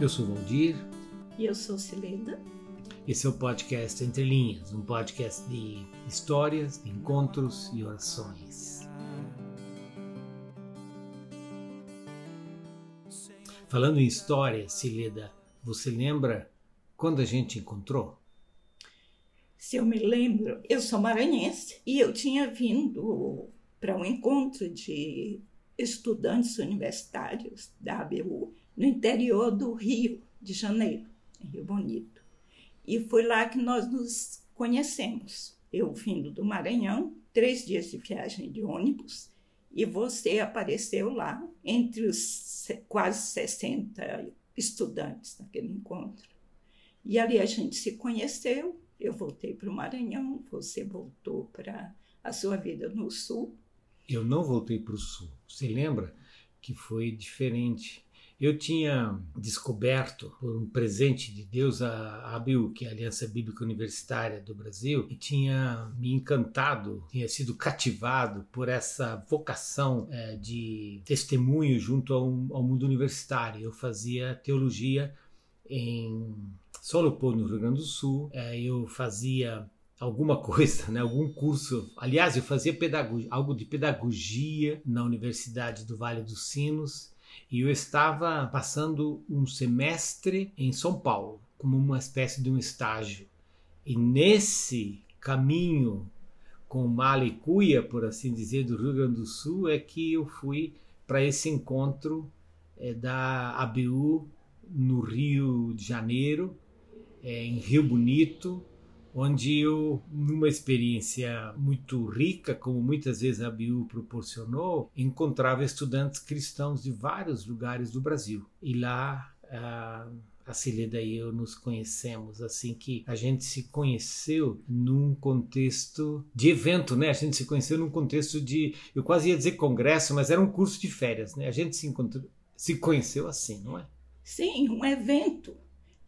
Eu sou Valdir. E eu sou Cileda. Esse é o podcast Entre Linhas, um podcast de histórias, de encontros e orações. Falando em história, Cileda, você lembra quando a gente encontrou? Se eu me lembro, eu sou maranhense e eu tinha vindo para um encontro de estudantes universitários da ABU no interior do Rio de Janeiro, em Rio Bonito. E foi lá que nós nos conhecemos. Eu vindo do Maranhão, três dias de viagem de ônibus, e você apareceu lá entre os quase 60 estudantes naquele encontro. E ali a gente se conheceu, eu voltei para o Maranhão, você voltou para a sua vida no Sul. Eu não voltei para o Sul. Você lembra que foi diferente? Eu tinha descoberto, por um presente de Deus, a ABU, que é a Aliança Bíblica Universitária do Brasil, e tinha me encantado, tinha sido cativado por essa vocação é, de testemunho junto ao, ao mundo universitário. Eu fazia teologia em Leopoldo, no Rio Grande do Sul, é, eu fazia alguma coisa, né, algum curso. Aliás, eu fazia algo de pedagogia na Universidade do Vale dos Sinos e eu estava passando um semestre em São Paulo, como uma espécie de um estágio. E nesse caminho com mala e cuia, por assim dizer, do Rio Grande do Sul, é que eu fui para esse encontro é, da ABU no Rio de Janeiro, é, em Rio Bonito, onde eu, numa experiência muito rica, como muitas vezes a BIU proporcionou, encontrava estudantes cristãos de vários lugares do Brasil. E lá a, a Cileda e eu nos conhecemos, assim que a gente se conheceu num contexto de evento, né? A gente se conheceu num contexto de, eu quase ia dizer congresso, mas era um curso de férias, né? A gente se encontrou, se conheceu assim, não é? Sim, um evento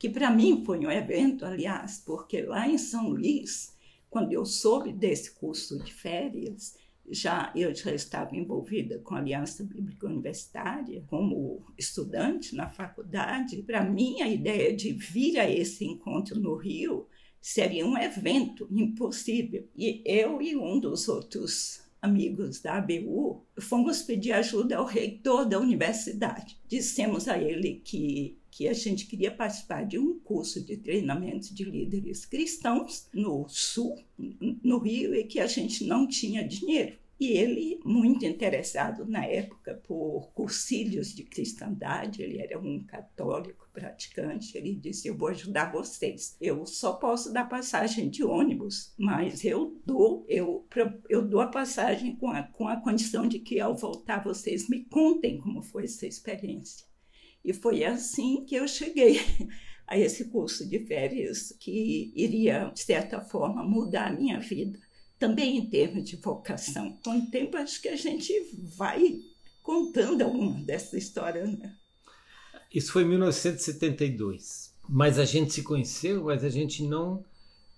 que para mim foi um evento, aliás, porque lá em São Luís, quando eu soube desse curso de férias, já eu já estava envolvida com a Aliança Bíblica Universitária como estudante na faculdade. Para mim, a ideia de vir a esse encontro no Rio seria um evento impossível. E eu e um dos outros amigos da ABU fomos pedir ajuda ao reitor da universidade. Dissemos a ele que que a gente queria participar de um curso de treinamento de líderes cristãos no Sul, no Rio, e que a gente não tinha dinheiro. E ele, muito interessado na época por cursilhos de cristandade, ele era um católico praticante, ele disse: Eu vou ajudar vocês. Eu só posso dar passagem de ônibus, mas eu dou, eu, eu dou a passagem com a, com a condição de que ao voltar vocês me contem como foi essa experiência. E foi assim que eu cheguei a esse curso de férias que iria, de certa forma, mudar a minha vida, também em termos de vocação. Com o tempo, acho que a gente vai contando alguma dessa história, né? Isso foi em 1972. Mas a gente se conheceu, mas a gente não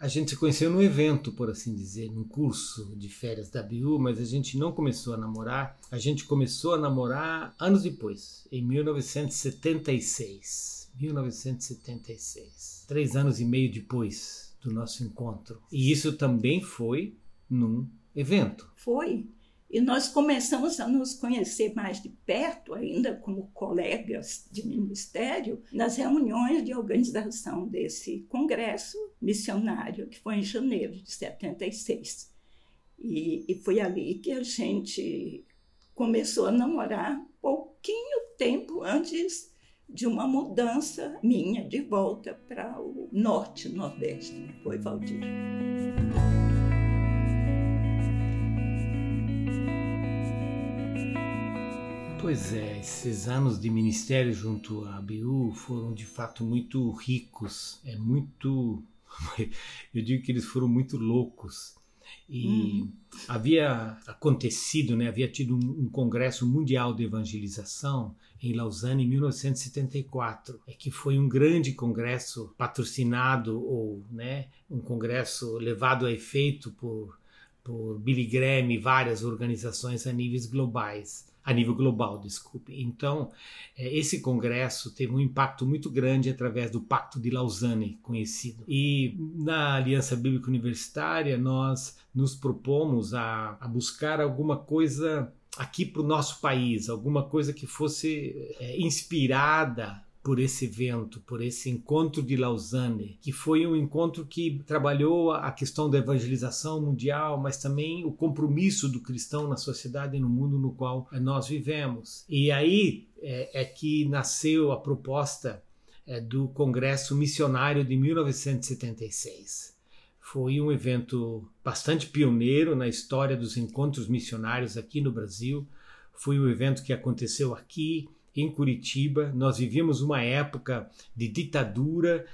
a gente se conheceu num evento, por assim dizer, num curso de férias da BU, mas a gente não começou a namorar. A gente começou a namorar anos depois, em 1976. 1976. Três anos e meio depois do nosso encontro. E isso também foi num evento. Foi. E nós começamos a nos conhecer mais de perto, ainda como colegas de ministério, nas reuniões de organização desse congresso missionário, que foi em janeiro de 76. E, e foi ali que a gente começou a namorar pouquinho tempo antes de uma mudança minha de volta para o norte, nordeste. Foi Valdir. Pois é, esses anos de ministério junto à ABU foram de fato muito ricos, é muito. Eu digo que eles foram muito loucos. E uhum. havia acontecido, né, havia tido um, um, congresso mundial de evangelização em Lausanne em 1974, é que foi um grande congresso patrocinado ou, né, um congresso levado a efeito por por Billy Graham e várias organizações a níveis globais a nível global, desculpe. Então, é, esse congresso teve um impacto muito grande através do Pacto de Lausanne, conhecido. E na Aliança Bíblica Universitária, nós nos propomos a, a buscar alguma coisa aqui para o nosso país, alguma coisa que fosse é, inspirada por esse evento, por esse encontro de Lausanne, que foi um encontro que trabalhou a questão da evangelização mundial, mas também o compromisso do cristão na sociedade e no mundo no qual nós vivemos. E aí é, é que nasceu a proposta é, do Congresso Missionário de 1976. Foi um evento bastante pioneiro na história dos encontros missionários aqui no Brasil. Foi um evento que aconteceu aqui em Curitiba. Nós vivíamos uma época de ditadura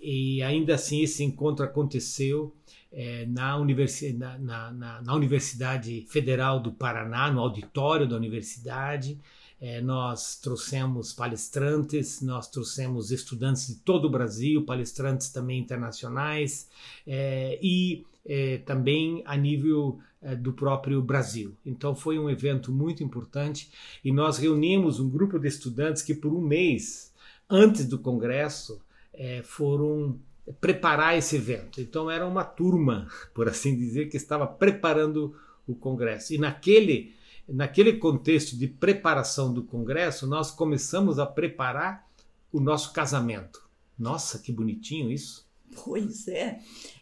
e ainda assim esse encontro aconteceu é, na, universi na, na, na, Universidade Federal do Paraná, no auditório da universidade. É, nós trouxemos palestrantes, nós trouxemos estudantes de todo o Brasil, palestrantes também internacionais é, e é, também a nível é, do próprio Brasil. Então foi um evento muito importante e nós reunimos um grupo de estudantes que por um mês antes do congresso é, foram preparar esse evento. Então era uma turma, por assim dizer, que estava preparando o congresso. E naquele naquele contexto de preparação do congresso, nós começamos a preparar o nosso casamento. Nossa, que bonitinho isso! Pois é.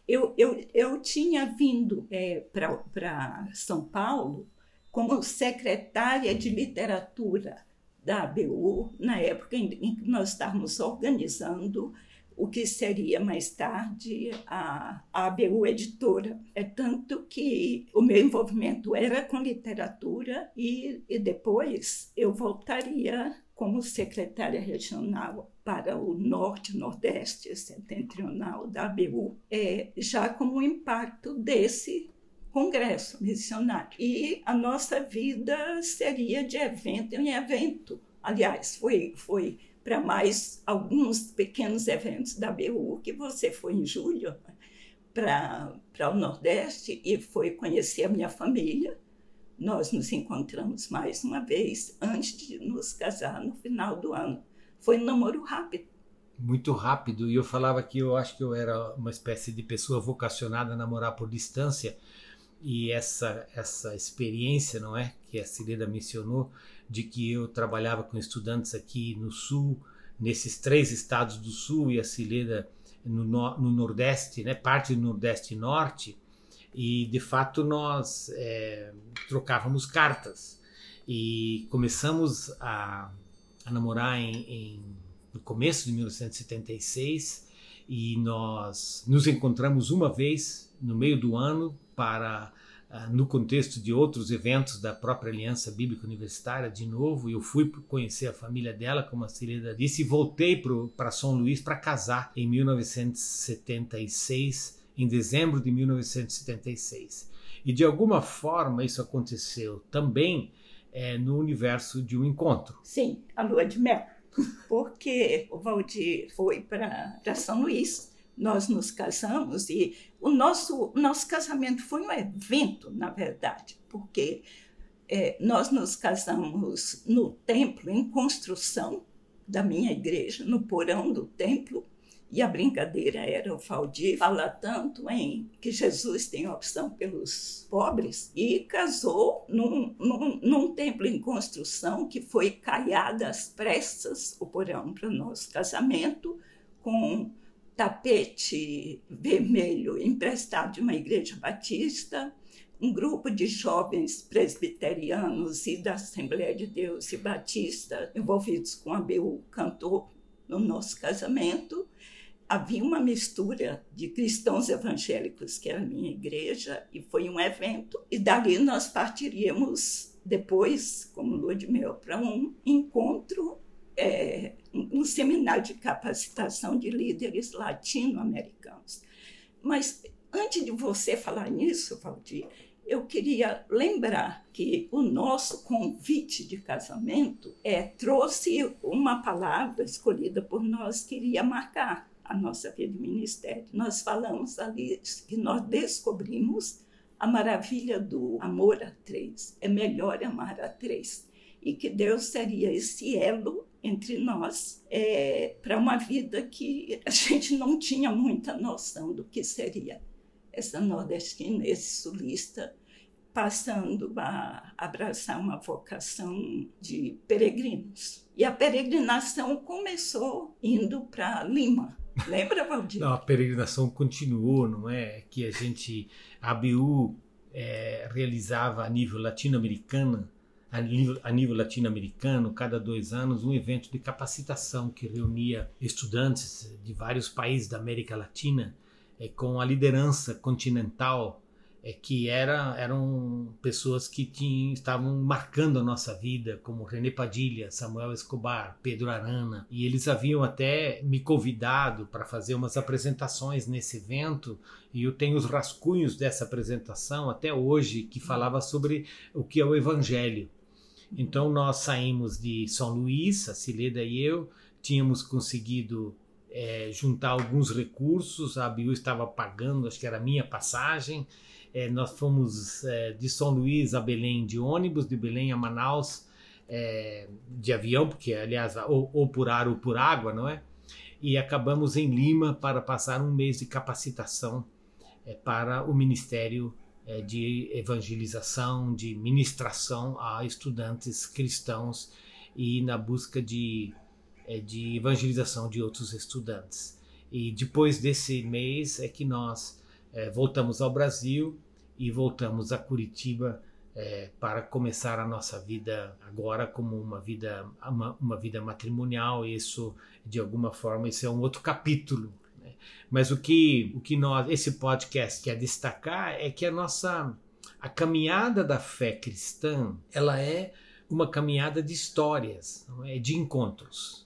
Eu, eu, eu tinha vindo é, para São Paulo como secretária de literatura da ABU, na época em, em que nós estávamos organizando o que seria mais tarde a, a ABU Editora. É tanto que o meu envolvimento era com literatura e, e depois eu voltaria como secretária regional para o norte, nordeste, setentrional da ABU, é, já como impacto desse congresso missionário. E a nossa vida seria de evento em evento. Aliás, foi, foi para mais alguns pequenos eventos da ABU que você foi em julho para o Nordeste e foi conhecer a minha família nós nos encontramos mais uma vez antes de nos casar no final do ano. Foi um namoro rápido. Muito rápido. E eu falava que eu acho que eu era uma espécie de pessoa vocacionada a namorar por distância. E essa, essa experiência, não é? Que a Cireda mencionou, de que eu trabalhava com estudantes aqui no Sul, nesses três estados do Sul, e a Cileda no, no Nordeste, né? parte do Nordeste e Norte e de fato nós é, trocávamos cartas. E começamos a, a namorar em, em, no começo de 1976 e nós nos encontramos uma vez no meio do ano para uh, no contexto de outros eventos da própria Aliança Bíblica Universitária de novo. Eu fui conhecer a família dela como a Celeda disse e voltei para São Luís para casar em 1976 em dezembro de 1976. E de alguma forma isso aconteceu também é, no universo de um encontro. Sim, a lua de mel. Porque o Valdir foi para São Luís, nós nos casamos e o nosso, nosso casamento foi um evento, na verdade, porque é, nós nos casamos no templo, em construção da minha igreja, no porão do templo, e a brincadeira era o Faldir fala tanto em que Jesus tem opção pelos pobres e casou num, num, num templo em construção que foi caiado às pressas, o porão para o nosso casamento, com tapete vermelho emprestado de uma igreja batista, um grupo de jovens presbiterianos e da Assembleia de Deus e Batista envolvidos com a BU cantou no nosso casamento havia uma mistura de cristãos evangélicos, que era a minha igreja, e foi um evento, e dali nós partiríamos depois, como lua de mel, para um encontro, é, um seminário de capacitação de líderes latino-americanos. Mas antes de você falar nisso, Valdir, eu queria lembrar que o nosso convite de casamento é, trouxe uma palavra escolhida por nós que iria marcar a nossa vida de ministério. Nós falamos ali que nós descobrimos a maravilha do amor a três. É melhor amar a três. e que Deus seria esse elo entre nós é, para uma vida que a gente não tinha muita noção do que seria essa nordestina, esse sulista, passando a abraçar uma vocação de peregrinos. E a peregrinação começou indo para Lima. Lembra, Valdir? Não, a peregrinação continuou, não é? Que a gente, a ABU é, realizava a nível latino-americano a nível, a nível latino-americano, cada dois anos, um evento de capacitação que reunia estudantes de vários países da América Latina é, com a liderança continental, é, que era, eram pessoas que tinham, estavam marcando a nossa vida, como René Padilha, Samuel Escobar, Pedro Arana, e eles haviam até me convidado para fazer umas apresentações nesse evento, e eu tenho os rascunhos dessa apresentação até hoje, que falava sobre o que é o Evangelho. Então nós saímos de São Luís, a Cileda e eu, tínhamos conseguido é, juntar alguns recursos, a Biu estava pagando, acho que era a minha passagem. É, nós fomos é, de São Luís a Belém de ônibus, de Belém a Manaus de avião, porque aliás, ou, ou por ar ou por água, não é? E acabamos em Lima para passar um mês de capacitação para o Ministério de evangelização, de ministração a estudantes cristãos e na busca de, de evangelização de outros estudantes. E depois desse mês é que nós é, voltamos ao Brasil e voltamos a Curitiba é, para começar a nossa vida agora como uma vida uma, uma vida matrimonial. Isso de alguma forma isso é um outro capítulo mas o que, o que nós, esse podcast quer destacar é que a nossa a caminhada da fé cristã ela é uma caminhada de histórias, é? de encontros.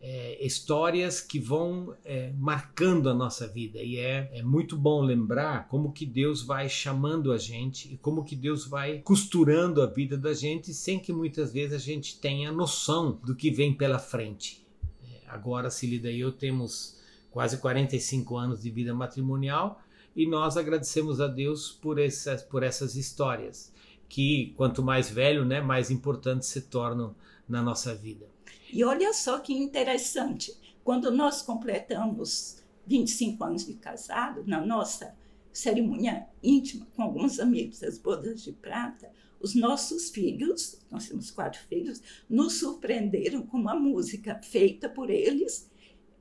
É, histórias que vão é, marcando a nossa vida e é, é muito bom lembrar como que Deus vai chamando a gente e como que Deus vai costurando a vida da gente sem que muitas vezes a gente tenha noção do que vem pela frente. É, agora, Cilida e eu temos quase 45 anos de vida matrimonial e nós agradecemos a Deus por essas, por essas histórias que quanto mais velho, né, mais importantes se tornam na nossa vida. E olha só que interessante, quando nós completamos 25 anos de casado, na nossa cerimônia íntima com alguns amigos das bodas de prata, os nossos filhos, nós temos quatro filhos, nos surpreenderam com uma música feita por eles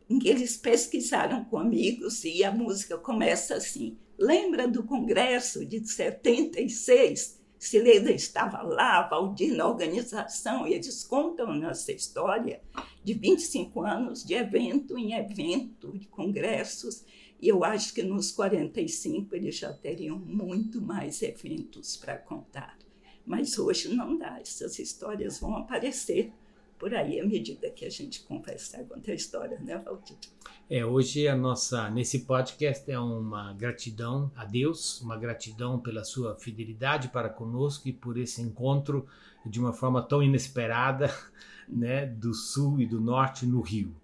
em que eles pesquisaram com amigos e a música começa assim. Lembra do congresso de 76? Cileda estava lá, Valdir na organização, e eles contam nossa história de 25 anos de evento em evento, de congressos, e eu acho que nos 45 eles já teriam muito mais eventos para contar. Mas hoje não dá, essas histórias vão aparecer por aí à medida que a gente conversa conta a história, né, Valdir? É, hoje a nossa, nesse podcast é uma gratidão a Deus, uma gratidão pela sua fidelidade para conosco e por esse encontro de uma forma tão inesperada, né, do sul e do norte no Rio.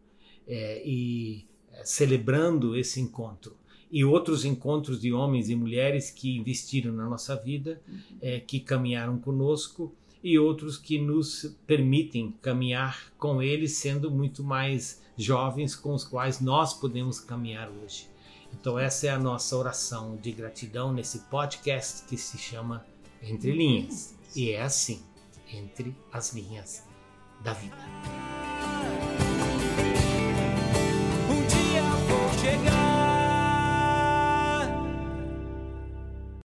É, e é, celebrando esse encontro e outros encontros de homens e mulheres que investiram na nossa vida, uhum. é, que caminharam conosco e outros que nos permitem caminhar com eles, sendo muito mais jovens com os quais nós podemos caminhar hoje. Então, essa é a nossa oração de gratidão nesse podcast que se chama Entre Linhas. E é assim, entre as linhas da vida.